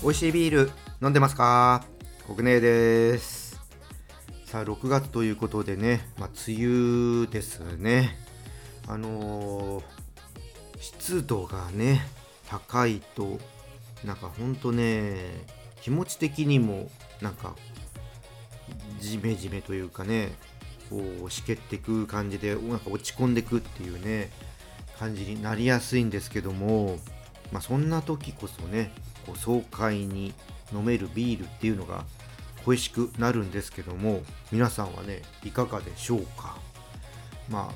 美味しいビール飲んでますか？国根です。さあ6月ということでね、まあ、梅雨ですね。あのー、湿度がね高いとなんかほんとね気持ち的にもなんかジメジメというかねこうしけってく感じでなんか落ち込んでくっていうね感じになりやすいんですけどもまあそんな時こそねこう爽快に飲めるビールっていうのが恋しくなるんですけども皆さんはねいかがでしょうか？ま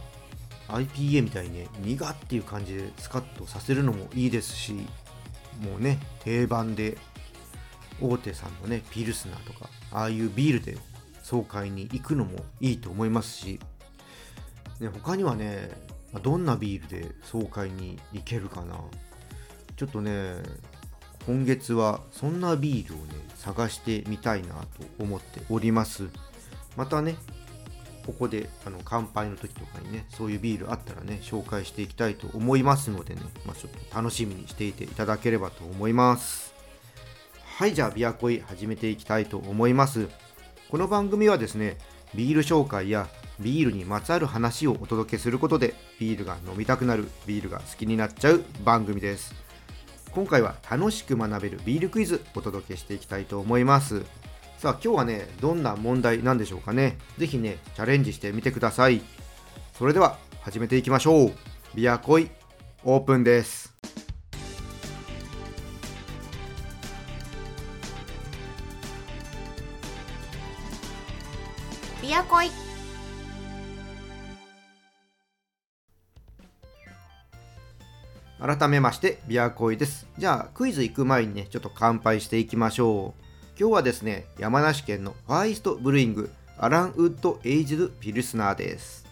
あ IPA みたいにね苦っていう感じでスカッとさせるのもいいですしもうね定番で大手さんのねピルスナーとかああいうビールで爽快に行くのもいいと思いますし、ね、他にはねどんなビールで爽快に行けるかな。ちょっとね今月はそんなビールをね探してみたいなと思っております。またねここであの乾杯の時とかにねそういうビールあったらね紹介していきたいと思いますのでね、まあ、ちょっと楽しみにしていていただければと思います。はいじゃあビアコイ始めていきたいと思います。この番組はですねビール紹介やビールにまつわる話をお届けすることでビールが飲みたくなるビールが好きになっちゃう番組です。今回は楽しく学べるビールクイズお届けしていきたいと思います。さあ今日はねどんな問題なんでしょうかね。是非ねチャレンジしてみてください。それでは始めていきましょう。ビアコイオープンです。ビアコイ改めましてビアコイですじゃあクイズ行く前にねちょっと乾杯していきましょう今日はですね山梨県の Far Yeast Brewing アラン Wood Aged Pilsner です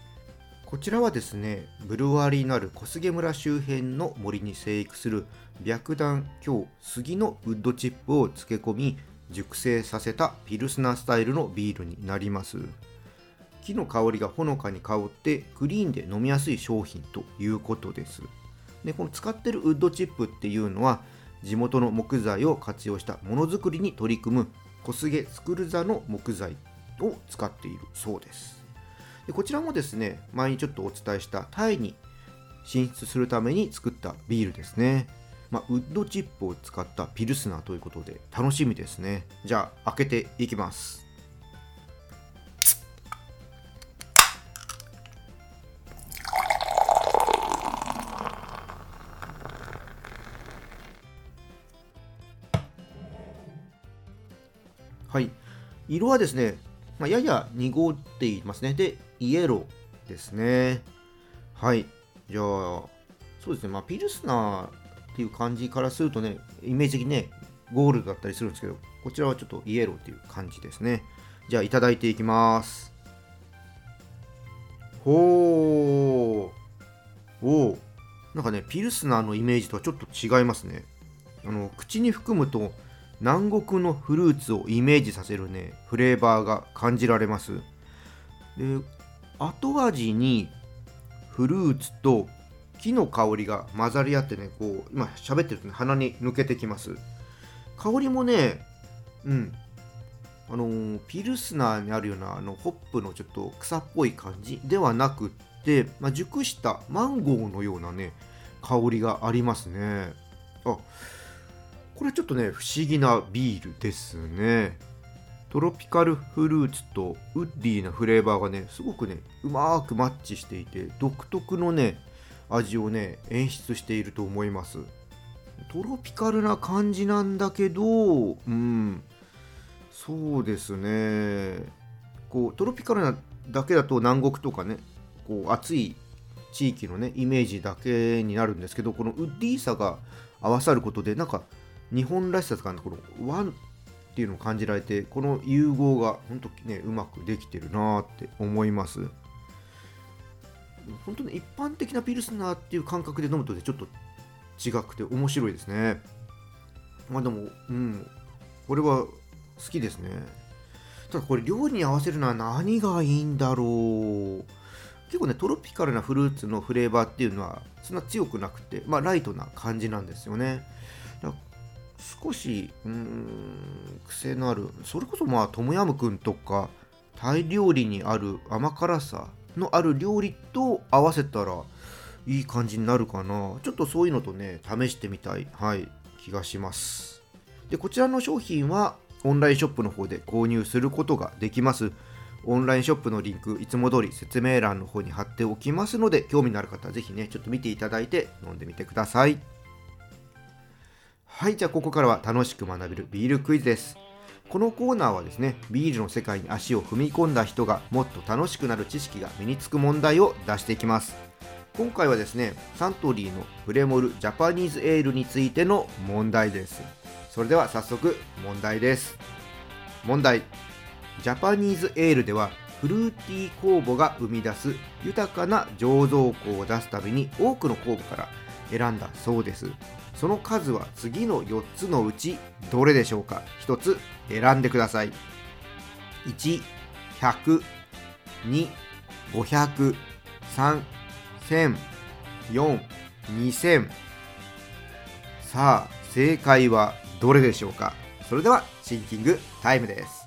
こちらはですねブルワリーのある小菅村周辺の森に生育する白檀京杉のウッドチップを漬け込み熟成させたピルスナースタイルのビールになります木の香りがほのかに香ってクリーンで飲みやすい商品ということです。でこの使ってるウッドチップっていうのは地元の木材を活用したものづくりに取り組む小菅スクル座の木材を使っているそうです。でこちらもですね前にちょっとお伝えしたタイに進出するために作ったビールですね。まあ、ウッドチップを使ったピルスナーということで楽しみですね。じゃあ開けていきます。はい。色はですね、まあ、やや濁っていますね。で、イエローですね。はい。じゃあ、そうですね、まあ、ピルスナーっていう感じからするとね、イメージ的にね、ゴールドだったりするんですけど、こちらはちょっとイエローっていう感じですね。じゃあ、いただいていきます。ほー。おー。なんかね、ピルスナーのイメージとはちょっと違いますね。あの、口に含むと、南国のフルーツをイメージさせるねフレーバーが感じられます。で後味にフルーツと木の香りが混ざり合ってねこう今喋ってるとね鼻に抜けてきます。香りもねうん。あのー、ピルスナーにあるようなあのホップのちょっと草っぽい感じではなくって、まあ、熟したマンゴーのようなね香りがありますね。あこれちょっとね不思議なビールですね。トロピカルフルーツとウッディなフレーバーがねすごくねうまくマッチしていて独特のね味をね演出していると思います。トロピカルな感じなんだけどうんそうですね。こうトロピカルなだけだと南国とかねこう暑い地域のねイメージだけになるんですけどこのウッディーさが合わさることでなんか日本らしさとかのこのワンっていうのを感じられてこの融合が本当ねうまくできてるなって思います。本当に一般的なピルスナーっていう感覚で飲むとねちょっと違くて面白いですね。まあでもうんこれは好きですね。ただこれ料理に合わせるのは何がいいんだろう。結構ねトロピカルなフルーツのフレーバーっていうのはそんな強くなくてまあライトな感じなんですよね。少しうーん癖のあるそれこそまあトムヤムクンとかタイ料理にある甘辛さのある料理と合わせたらいい感じになるかな。ちょっとそういうのとね試してみたいはい気がします。でこちらの商品はオンラインショップの方で購入することができます。オンラインショップのリンクいつも通り説明欄の方に貼っておきますので興味のある方はぜひねちょっと見ていただいて飲んでみてください。はいじゃあここからは楽しく学べるビールクイズです。このコーナーはですねビールの世界に足を踏み込んだ人がもっと楽しくなる知識が身につく問題を出していきます。今回はですねサントリーのプレモルジャパニーズエールについての問題です。それでは早速問題です。問題。ジャパニーズエールではフルーティー酵母が生み出す豊かな醸造香を出すために多くの酵母から選んだそうです。その数は次の4つのうちどれでしょうか？1つ選んでください。11002500310042000さあ正解はどれでしょうか？それではシンキングタイムです。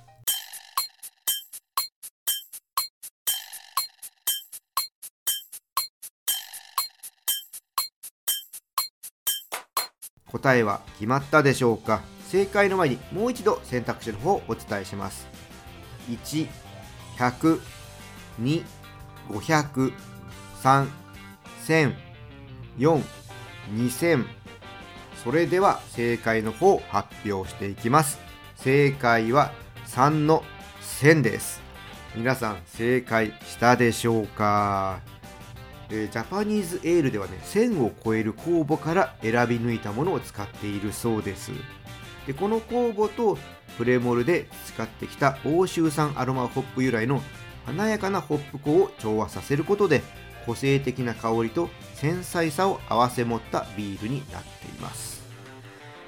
答えは決まったでしょうか？正解の前にもう一度選択肢の方をお伝えします。1 100 2 500 3 1000 4 2000それでは正解の方を発表していきます。正解は3の1000です。皆さん正解したでしょうか？えー、ジャパニーズエールではね1000を超える酵母から選び抜いたものを使っているそうです。でこの酵母とプレモルで使ってきた欧州産アロマホップ由来の華やかなホップ粉を調和させることで個性的な香りと繊細さを併せ持ったビールになっています、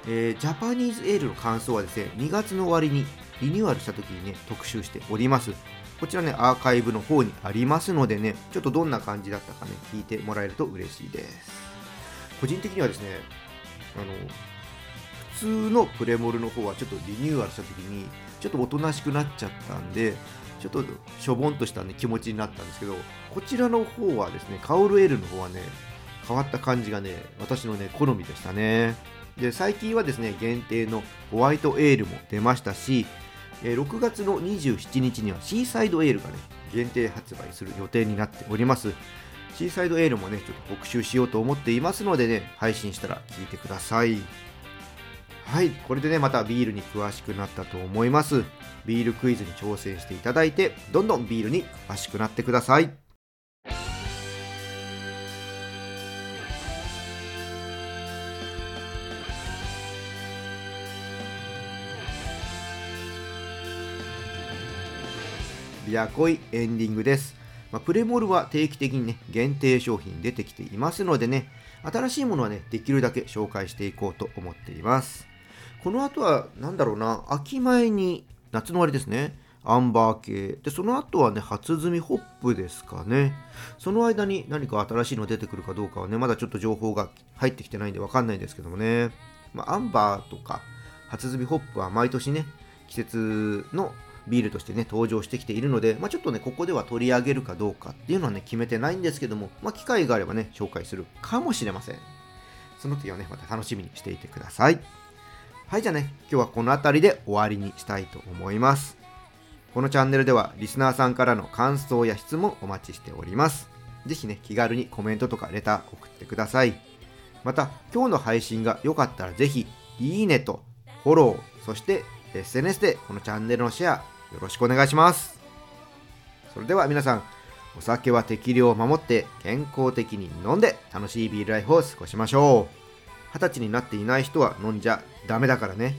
えー、ジャパニーズエールの感想はですね2月の終わりにリニューアルした時にね特集しております。こちらね、アーカイブの方にありますのでね、ちょっとどんな感じだったかね、聞いてもらえると嬉しいです。個人的にはですね、あの、普通のプレモルの方はちょっとリニューアルした時に、ちょっとおとなしくなっちゃったんで、ちょっとしょぼんとした、ね、気持ちになったんですけど、こちらの方はですね、カオルエールの方はね、変わった感じがね、私のね、好みでしたね。で、最近はですね、限定のホワイトエールも出ましたし、え6月の27日にはシーサイドエールがね、限定発売する予定になっております。シーサイドエールもね、ちょっと特集しようと思っていますのでね、配信したら聞いてください。はい、これでね、またビールに詳しくなったと思います。ビールクイズに挑戦していただいて、どんどんビールに詳しくなってください。ビアコイエンディングです。まあ、プレモルは定期的にね、限定商品出てきていますのでね、新しいものはね、できるだけ紹介していこうと思っています。この後は、何だろうな、秋前に夏の終わりですね。アンバー系。で、その後はね、初摘みホップですかね。その間に何か新しいの出てくるかどうかはね、まだちょっと情報が入ってきてないんでわかんないんですけどもね。まあ、アンバーとか初摘みホップは毎年ね、季節のビールとしてね、登場してきているので、まあ、ちょっとね、ここでは取り上げるかどうかっていうのはね、決めてないんですけども、まあ、機会があればね、紹介するかもしれません。その時はね、また楽しみにしていてください。はい、じゃあね、今日はこの辺りで終わりにしたいと思います。このチャンネルでは、リスナーさんからの感想や質問お待ちしております。ぜひね、気軽にコメントとかレター送ってください。また、今日の配信が良かったらぜひ、いいねとフォロー、そして SNS でこのチャンネルのシェア、よろしくお願いします。それでは皆さん、お酒は適量を守って健康的に飲んで楽しいビールライフを過ごしましょう。二十歳になっていない人は飲んじゃダメだからね。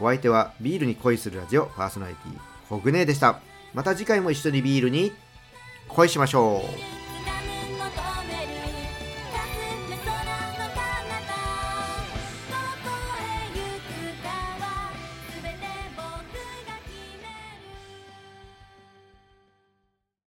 お相手はビールに恋するラジオパーソナリティ、コグネでした。また次回も一緒にビールに恋しましょう。